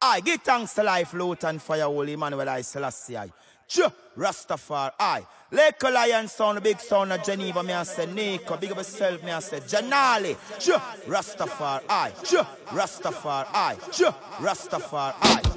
I give thanks to life, loot and fire, holy Emmanuel I Selassie. I. Rastafari, I. Lake Lion sound, big sound of Geneva, me I say Nico, big of yourself, me I say Janali. Rastafari, I. Rastafari, I. Rastafari, I.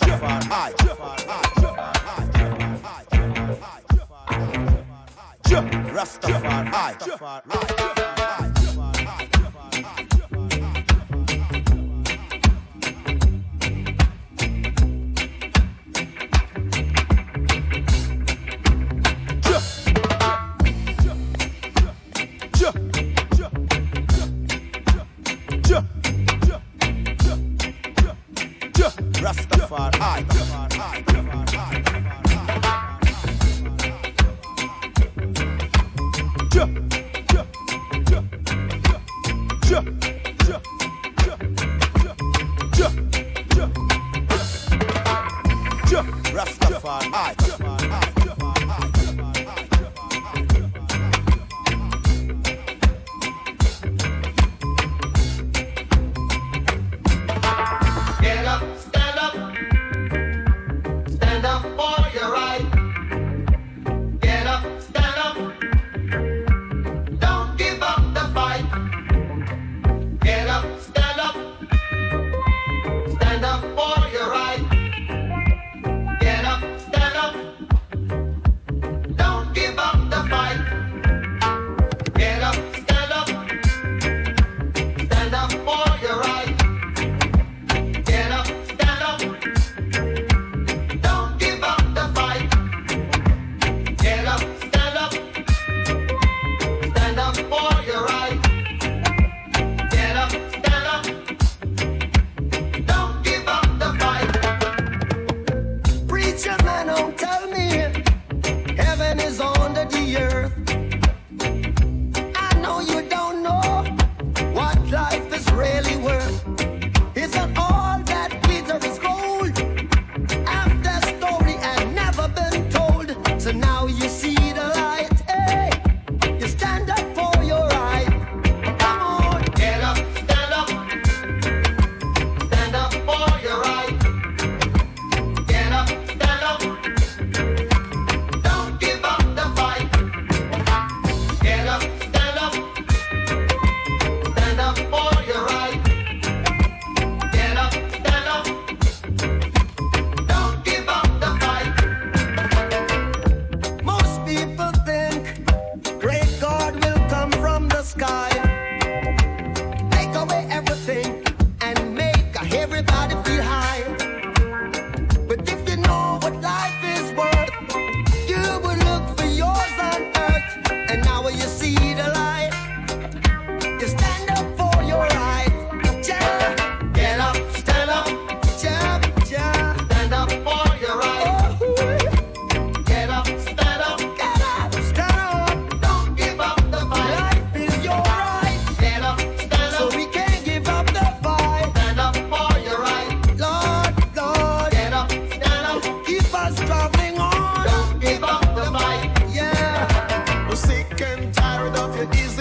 Be a neighbor your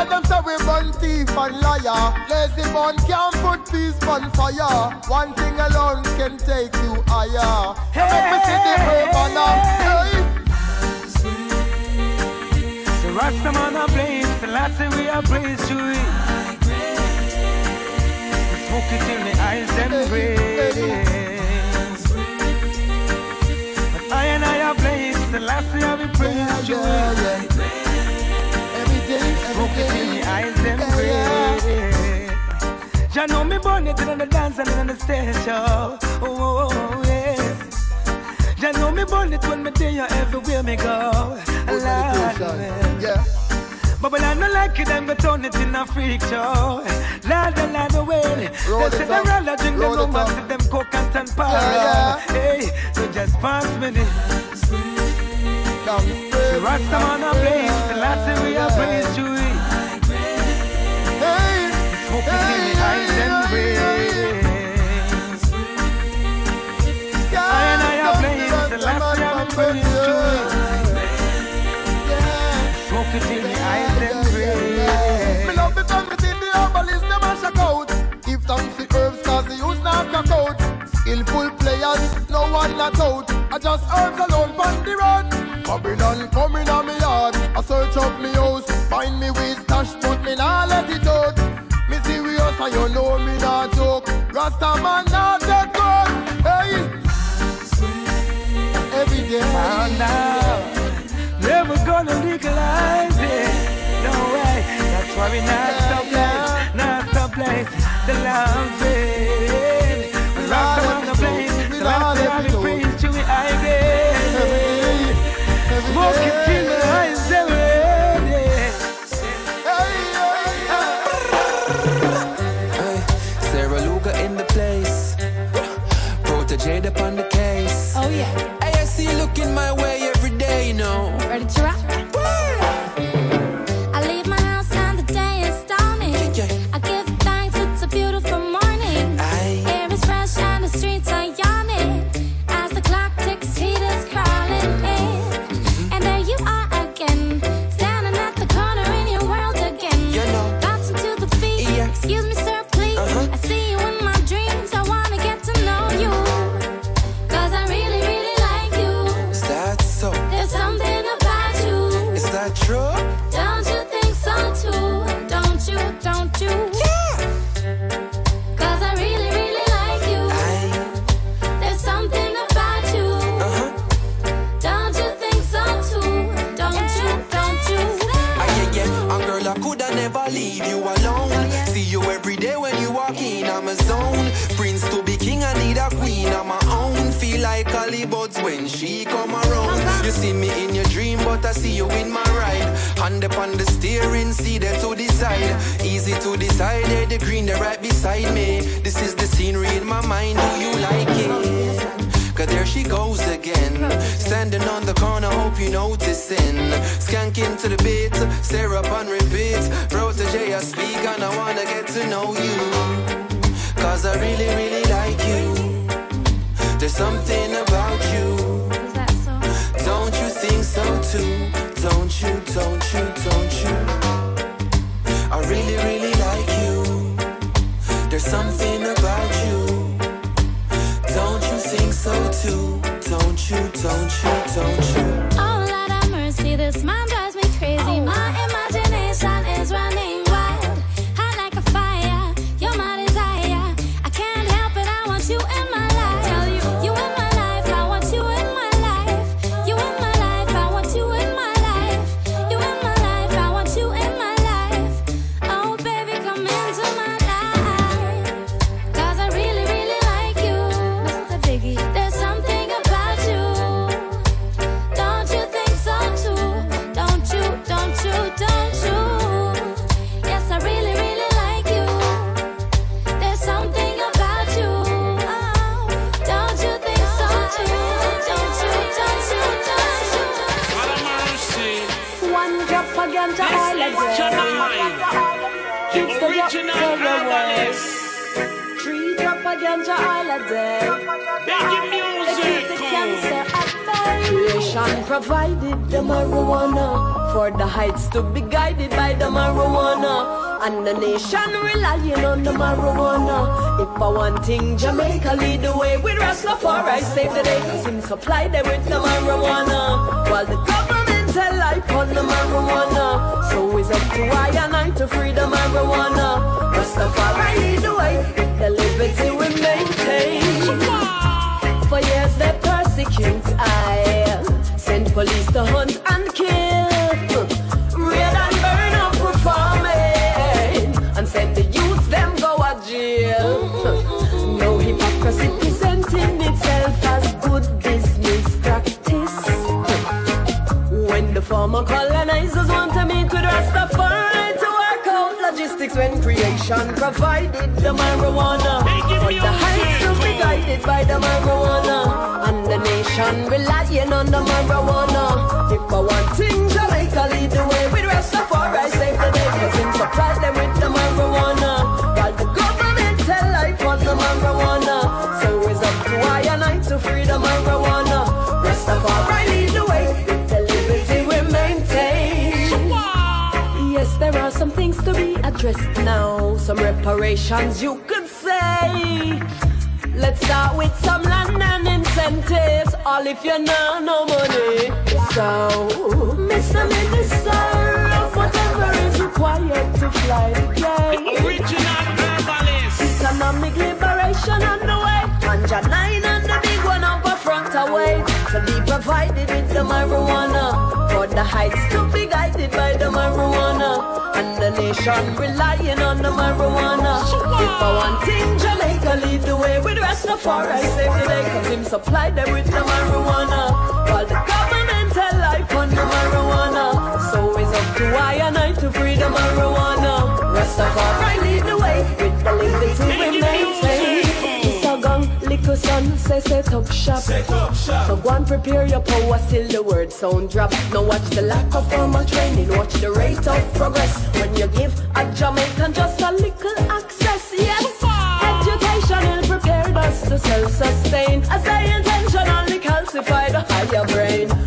We tell them say we burn thief and liar Lazy bun can't put peace on fire One thing alone can take you higher You make me see the urban hey. The Rasta man a blaze, the last thing we are praise to it. Smoke it till the eyes them red. But I and I are blaze, the last thing I be praise to it. Yeah. Every day, till day the eyes them Yeah, red. Ya know me born it in the dance and in the stage show. Oh, yes. Ya know me born it when me there everywhere me go. Lord. Yeah But when I don't like it, I'm gonna turn it in a freak show. Lord, the Lord, the way. They say up. rather drink them rum and them coke and stand para. Yeah, Hey, so just pass me the Down the Rasta man a blaze. The last thing we are praise to it. Hey, Smoke till the eyes them red. I and I are blaze. The last thing I'm praise to it. Smoke till the eyes them red. Me love because me see the herbalist them a shock out. Give thanks to herbs cause the use not crack out. Skillful players, no one not out. I just herbs alone on the road. Babylon coming on me yard. I search up me house, find me with stash, but me nah let it out. Me serious and you know me not joke. Rasta man not that good. Hey, every day. Oh, no. Never gonna legalize it. No way. That's why we not stop place. Not stop place. The love it. Smoke she goes again. Standing on the corner, hope you noticing. Skanking to the beat, stare up and repeat. Protoje, I speak and I wanna get to know you. Cause I really, really like you. There's something about you. Is that so? Don't you think so too? Don't you, don't you, don't you? I really, really like you. There's something about you. So too? Don't you, don't you, don't you? Oh, Lord have mercy, this man drives me crazy. My imagination provided the marijuana for the heights to be guided by the marijuana. And the nation relying on the marijuana. If I want thing, Jamaica lead the way with Rastafari. Save the day, cause him supply them with the marijuana. While the government tell life on the marijuana. So it's up to I and I to free the marijuana. Rastafari lead the way with the liberty we maintain. When creation provided the marijuana. But the heights will be guided by the marijuana. And the nation relying on the marijuana. If I want things, Jamaica lead the way with Rastafari. Save the day Cause him supply them with the marijuana. While the government tell life on the marijuana. So it's up to I and I to free the marijuana. Rastafari to now. Some reparations you could say. Let's start with some land and incentives. All if you know no money. So, Mr. Minister, of whatever is required to fly the plane. Original herbalist. Economic liberation on the way. Ganja nine and the big one up a front away. To be provided with the marijuana. For the heights to be guided by the marijuana. And the nation relying on the marijuana. If I want thing, Jamaica lead the way with Rastafari. Save the day, cause him supply them with the marijuana. While the government tell life on the marijuana. So it's up to I and I to free the marijuana. Rastafari lead the way with Liquor son, say set up shop. So go and prepare your power till the word sound drop. Now watch the lack of formal training, watch the rate of progress. When you give a Jamaican just a little access, yes. Education will prepare us to self-sustain. As I intentionally calcify the higher brain.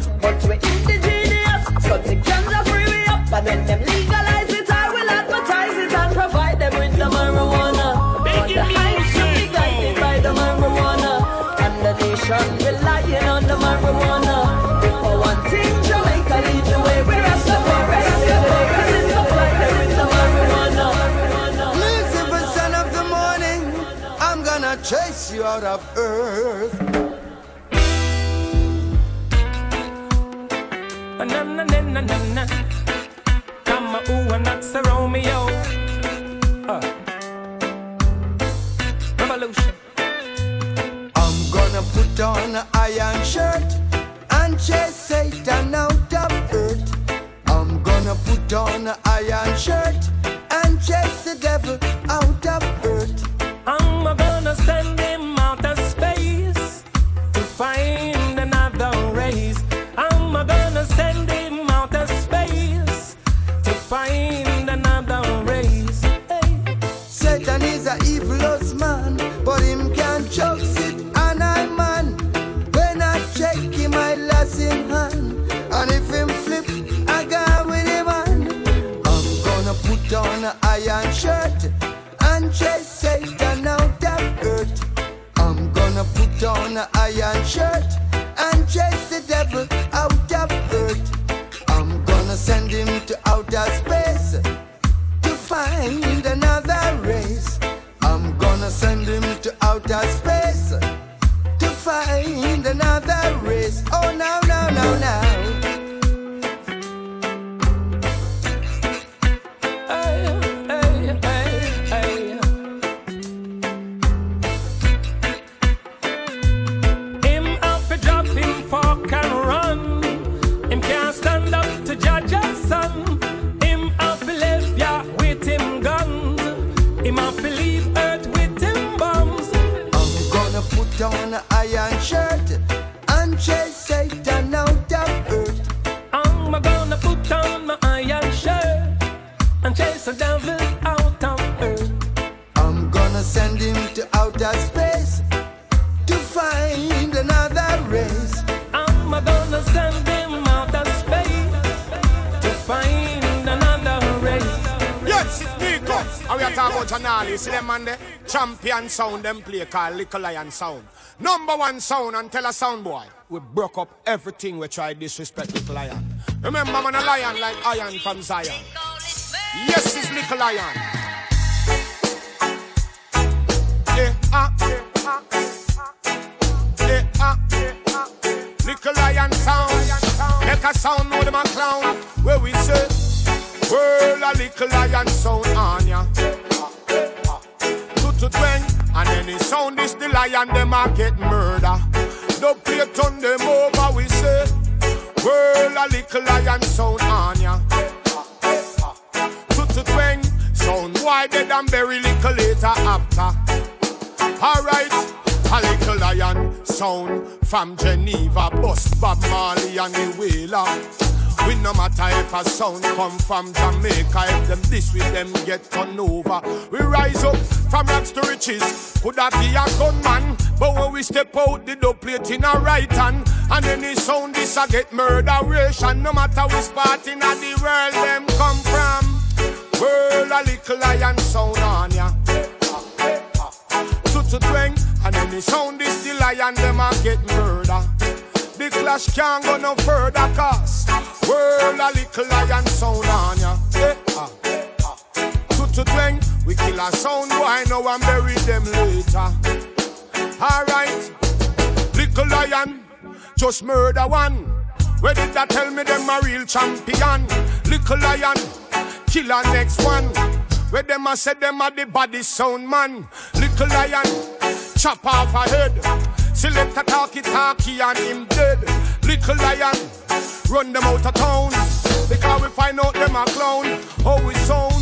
Chase you out of earth. Na na na na na na. Come on, ooh, and that's a Romeo. Uh. Revolution. I'm gonna put on an iron shirt and chase Satan out of earth. I'm gonna put on an iron shirt and chase the devil out of earth. I'm gonna send him out of space to find champion sound them play called Little Lion Sound. Number one sound and tell a sound boy. We broke up everything we tried disrespect Little Lion. Remember man a lion like iron from Zion. Yes, it's Little Lion. Eh, ah, eh, ah, eh, ah. Little Lion sound. Make a sound, know them a clown. Where we say, World a little lion sound on ya. To twang, and any sound is the lion, them a get murder. Don't play turn them over, we say. World a little lion sound on ya. Two to twang, sound wide dead and very little later after. Alright, a little lion sound from Geneva, bust Bob Marley and the Wailer. We no matter if a sound come from Jamaica, if them this with them get turned over. We rise up from rags to riches. Could that be a gunman? But when we step out, the dope plate in a right hand. And any sound this a get murderation. No matter which part in the world them come from. World a little lion sound on ya. Two to twang, and any sound this the lion them a get murder. The clash can't go no further cause World a little lion sound on ya yeah. ah. ah, ah. Two to twang, we kill a sound boy now and bury them later Alright, little lion, just murder one Where did that tell me them a real champion? Little lion, kill a next one Where them a say them a the body sound man Little lion, chop off a head Select a talkie talkie and him dead. Little lion, run them out of town. Because we find out them a clown. How we sound.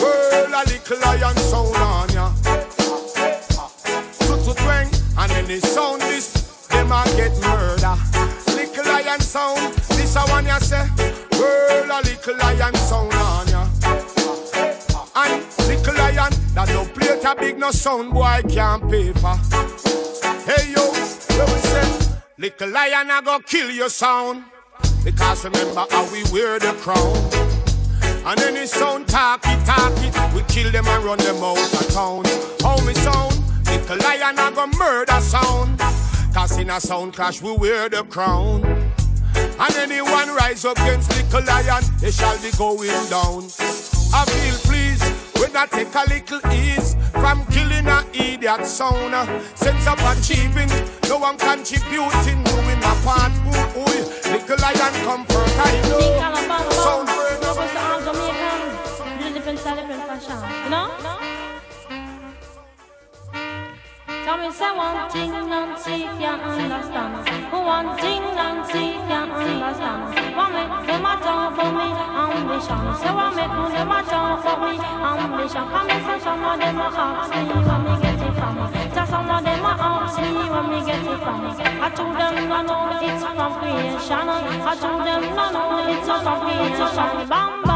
World a little lion sound on ya. To twang, and any sound this, them a get murder. Little lion sound, this a one ya say. World a little lion sound on ya. That no plate a big no sound boy can't pay for. Hey yo, we say? Little lion, I go kill your sound. Because remember how we wear the crown. And any sound talky talky, we kill them and run them out of town. How me sound? Little lion, I go murder sound. Cause in a sound clash, we wear the crown. And anyone rise up against little lion, they shall be going down. I feel pleased when I take a little ease from killing a idiot sound. Uh, sense of achieving, no one contributing, doing my part. Ooh, ooh, little lion comfort, I know. Sound different style, different fashion. You know? Come and say one thing, Nancy can't understand. One thing, Nancy can't understand. What make them a talk for me ambition? Say what make them a talk for me ambition? Come and say some of them a ask me where me get it from. Say some of them a ask me where me get it from. I told them no no, it's from creation. I told them no no, it's from creation. Bam bam,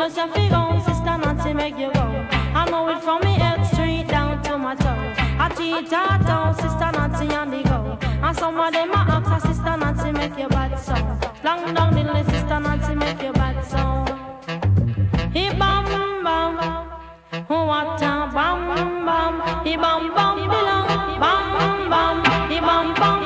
As a figure, sister Nancy make you go. I know it from me head straight down to my toe. I teach her down, sister Nancy and the go. And some of them are ask sister Nancy make you bad so. Long down the list, sister Nancy make you bad so. He bam bam. Oh, what a bam bam, he bam bam belong, bam bam, he bam bam.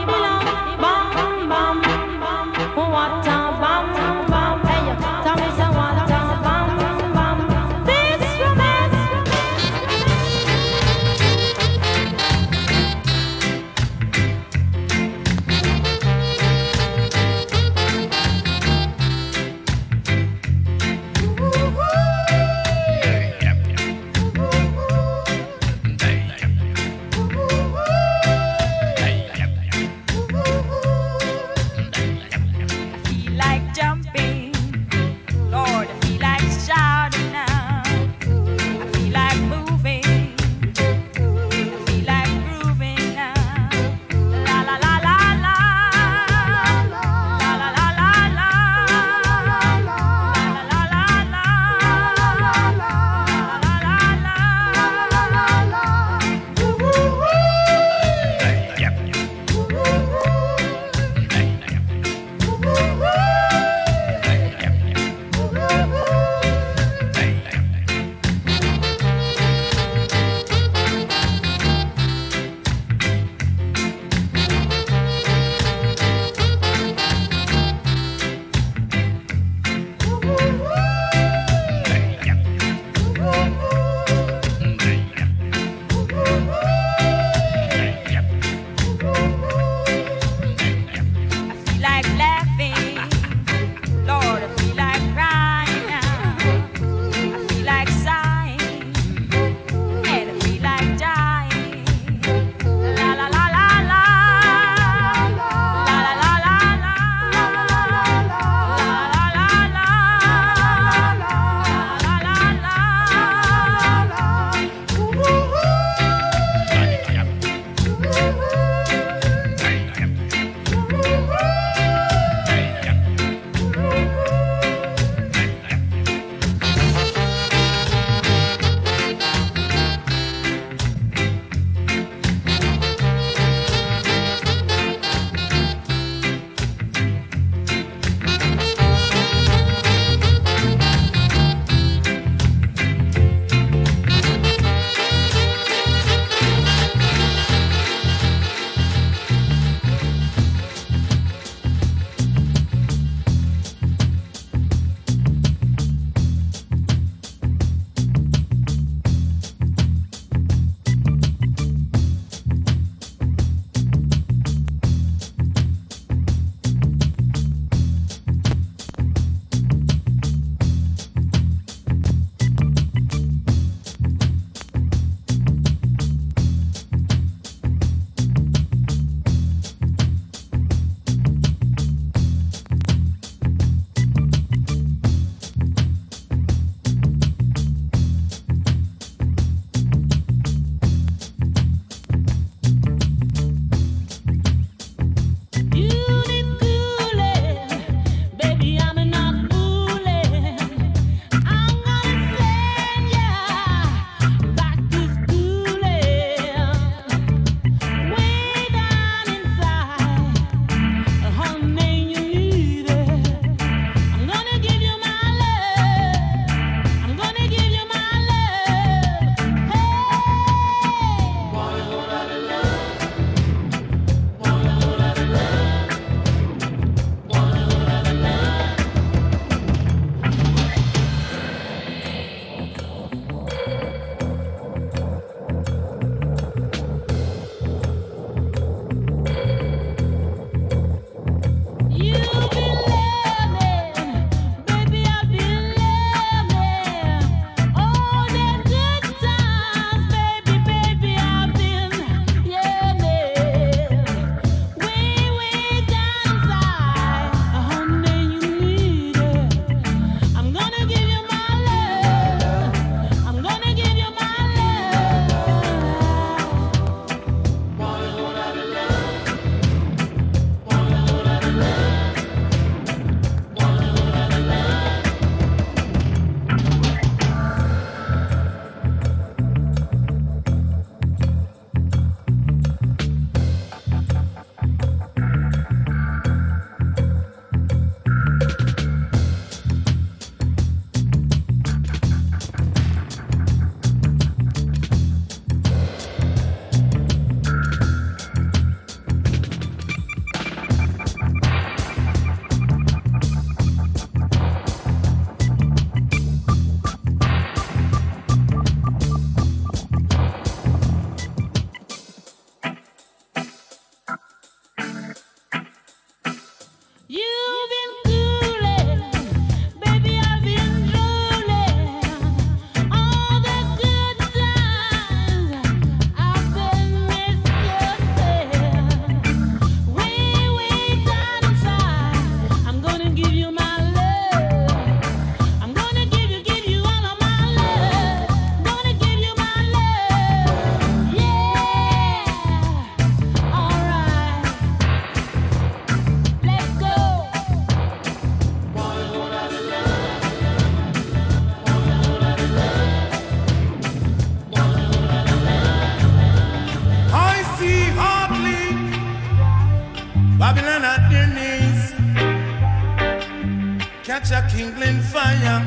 A kindling fire.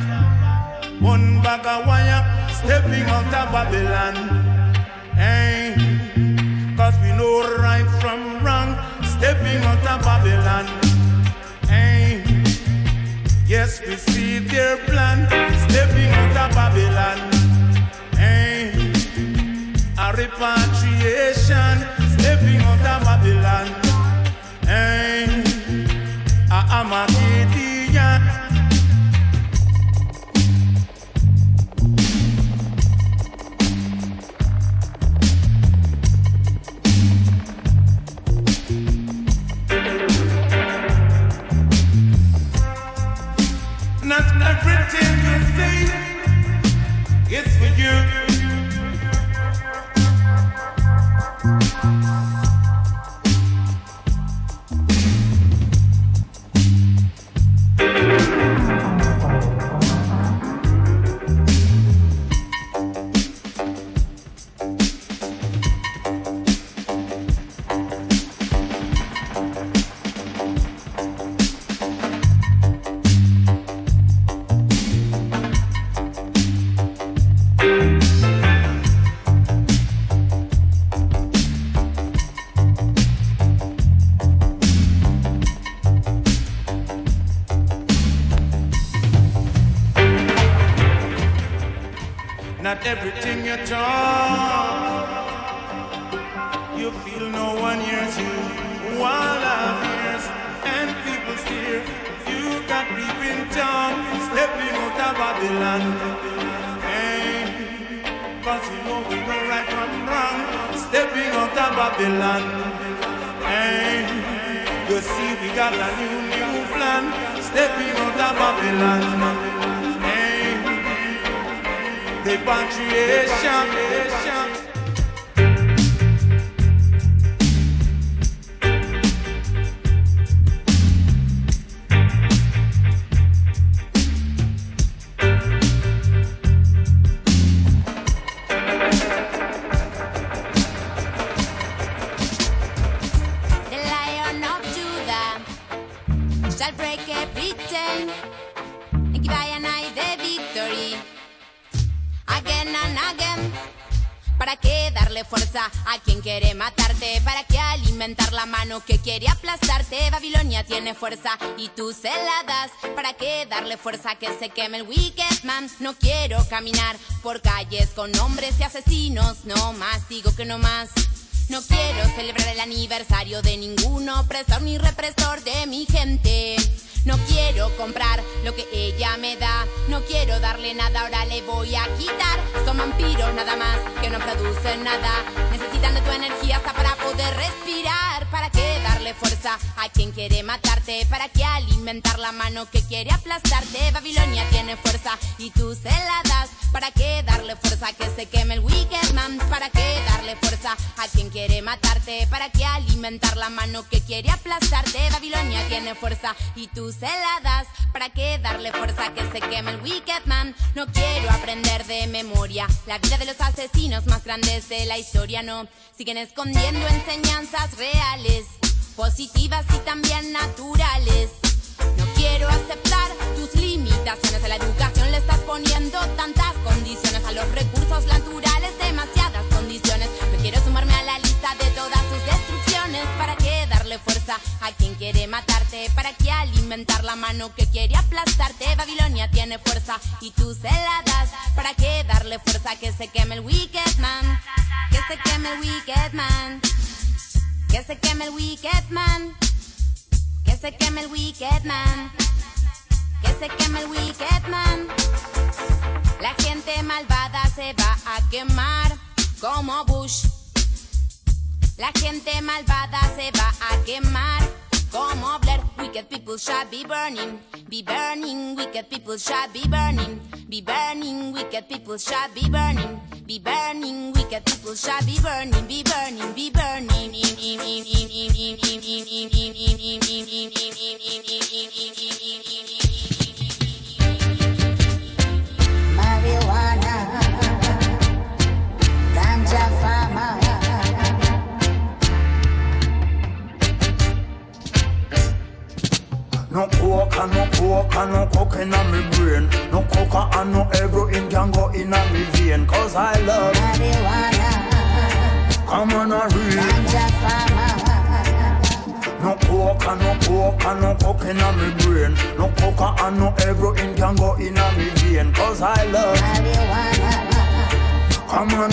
One bag of wire, stepping out of Babylon. Hey, cause we know right from wrong, stepping out of Babylon. Hey, yes, we see their plan, stepping out of Babylon. Hey, a repatriation, Babylon. Hey, you see we got a new, new plan, stepping out of Babylon. Hey. The y tú se la das. ¿Para qué darle fuerza que se queme el wicked man? No quiero caminar por calles con hombres y asesinos. No más, digo que no más. No quiero celebrar el aniversario de ningún opresor ni represor de mi gente. No quiero comprar lo que ella me da. No quiero darle nada, ahora le voy a quitar. Son vampiros nada más que no producen nada. Necesitan de tu energía hasta para poder respirar. ¿Para qué darle fuerza a quien quiere matarte? ¿Para qué alimentar la mano que quiere aplastarte? Babilonia tiene fuerza y tú se la das. ¿Para qué darle fuerza que se queme el wicked man? ¿Para qué darle fuerza a quien quiere matarte? ¿Para qué alimentar la mano que quiere aplastarte? Babilonia tiene fuerza y tú se la das. ¿Para qué darle fuerza que se queme el wicked man? No quiero aprender de memoria la vida de los asesinos más grandes de la historia, no. Siguen escondiendo enseñanzas reales, positivas y también naturales. No quiero aceptar tus limitaciones a la educación, le estás poniendo tantas condiciones a los recursos naturales, demasiadas condiciones. No quiero sumarme a la lista de todas tus destrucciones. ¿Para qué darle fuerza a quien quiere matarte? ¿Para qué alimentar la mano que quiere aplastarte? Babilonia tiene fuerza y tú se la das. ¿Para qué darle fuerza a que se queme el wicked man? Que se queme el wicked man. Que se queme el wicked man. Que se queme el wicked man. Que se queme el wicked man. La gente malvada se va a quemar como Bush. La gente malvada se va a quemar como Blair. Wicked people shall be burning, be burning. Wicked people shall be burning, be burning. Wicked people shall be burning, be burning. Wicked people shall be burning, be burning, be burning. Marijuana, ganja No coke and no coke and no coke in me brain. No coca and no heroin can go in me vein. Cause I love marijuana. Come on. Ganja farmer. No coke and no coke and no coke in me brain. No coca and no heroin can go in me vein. Cause I love marijuana. Come on,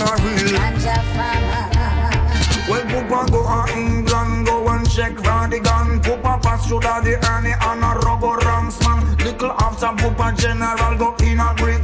Pass through the Ernie and a rubber ranks man. Little after Poopa general go in a Brixton.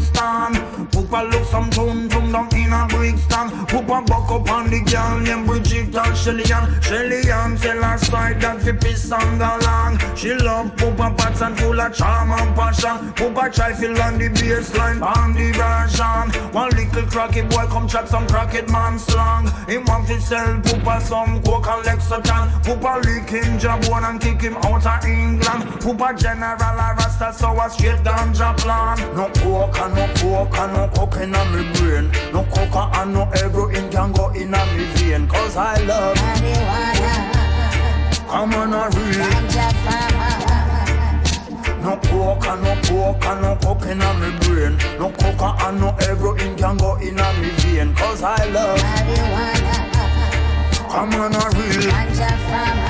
Poopa up on the girl named Bridget and Shelly-Ann. Shelly-Ann tell her side that fi piss and along. She love Poopa pats and full of charm and passion. Poopa try feel on the baseline on the version. One little cracky boy come chat some cracked man slang. He want to sell Poopa some coke and Lexington. Poopa lick him jabon and kick him out of England. Poopa general a rasta so a straight ganja plan. No coke and no coke and no coke in me brain. No coca and no heroin can go in me vein. Cause I love marijuana. Come on a real. No coke and no coke and no coke in me brain. No coca and no heroin can go in me vein. Cause I love marijuana. Come on a real.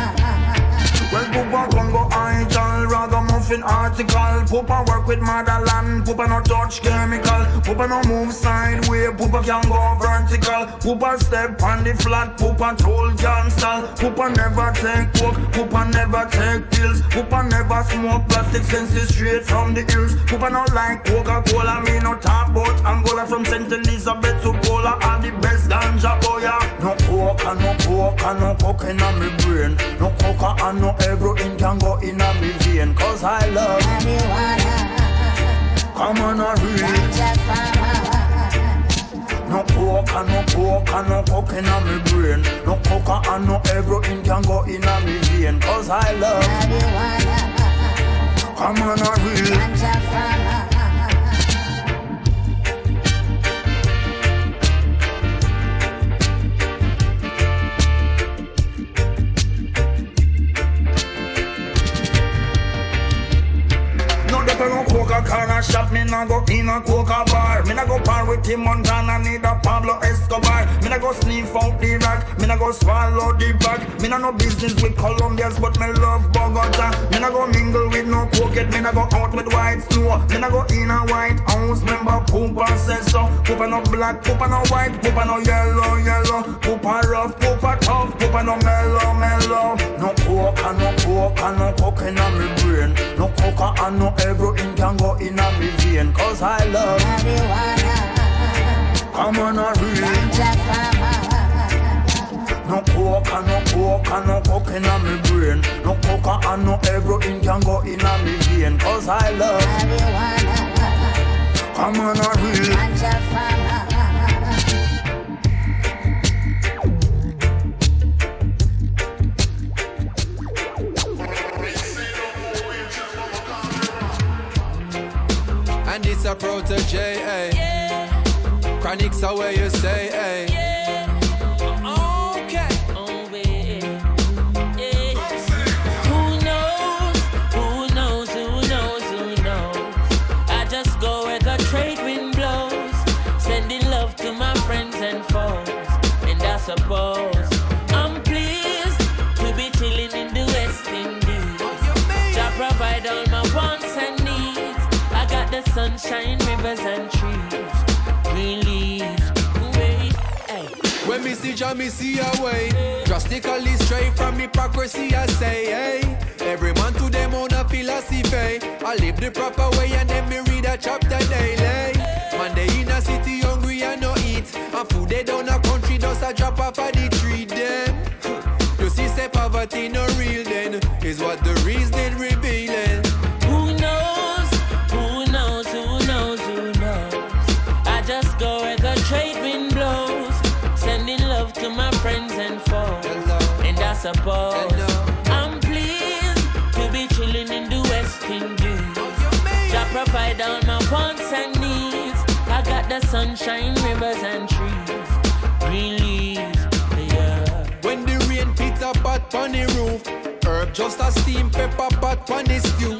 Well, Poopa gon' go idle, rather muffin article. Poopa work with motherland, Poopa no touch chemical. Poopa no move sideways, Poopa can go vertical. Poopa step on the flat, Poopa can stall. Poopa never take coke, Poopa never take pills. Poopa never smoke plastic senses straight from the hills. Poopa no like Coca-Cola, me no talk about Angola from St. Elizabeth to Cola. Are the best ganja oh boy. No coke and no coke and no coke in me brain. No coca and no heroin can go in me vein. Cause I love marijuana. Come on a real. No coke and no coke and no coke in me brain. No coca and no heroin can go in me vein. Cause I love marijuana. Come on a real. Corner shop, me nah go in a coca bar. Me nah go par with Tim Montana, need a Pablo Escobar. Me nah go sniff out the rack, me nah go swallow the bag. Me nah no business with Colombians, but me love Bogota. Me nah go mingle with no cokehead, me nah go out with white snow. Me nah go in a white house, remember Poopa says so. Poopa no black, Poopa no white, Poopa no yellow, yellow. Poopa rough, Poopa tough, Poopa no mellow, mellow. No coke no coke no coke in me brain. No coca and no heroin can go in me vein. Cause I love marijuana. Come on a real. Ganja farmer. No coke and no coke and no coke in me brain. No coca and no heroin can go in me vein. Cause I love marijuana. Come on a real. Ganja farmer. It's a Protoje, eh? Chronixx are where you stay, eh? Okay. Sunshine, rivers and trees, leaves. Hey. When me see Jah, me see a way. Drastically straight from hypocrisy, I say, hey. Every man to them own a philosophy. I live the proper way and then me read a chapter daily. Man, they in a city hungry and no eat. And food they down a country just a drop off of the tree them. You see, say poverty no real then. Is what the reason revealing. I'm pleased to be chilling in the West Indies. Jah provide all my wants and needs. I got the sunshine, rivers and trees, green leaves. Yeah. When the rain pit a pot on the roof, herb just a steam pepper pot on the stew.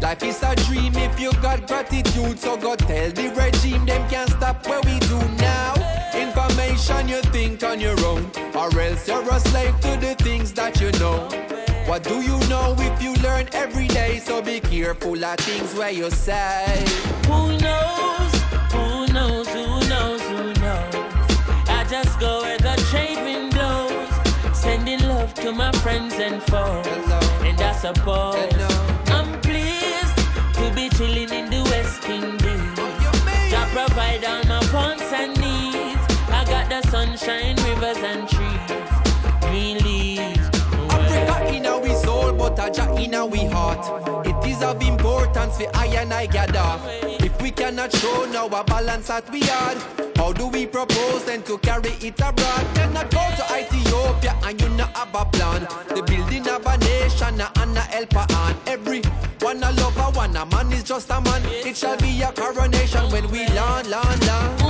Life is a dream if you got gratitude. So go tell the regime them can't stop what we do now. Information you think on your own, or else you're a slave to the things that you know. What do you know if you learn every day? So be careful of things where you say. Who knows? Who knows? Who knows? Who knows? I just go where the trade wind blows, sending love to my friends and foes. And I suppose I'm pleased to be chilling in the West Indies. Oh, I provide all my wants the sunshine, rivers and trees, green leaves. Africa in our soul, but a Jah in our heart. It is of importance for I and I gather. If we cannot show now a balance that we had, how do we propose then to carry it abroad? Cannot go to Ethiopia and you not have a plan. The building of a nation and a helper on every one a lover, one a man is just a man. It shall be a coronation when we land, land, land.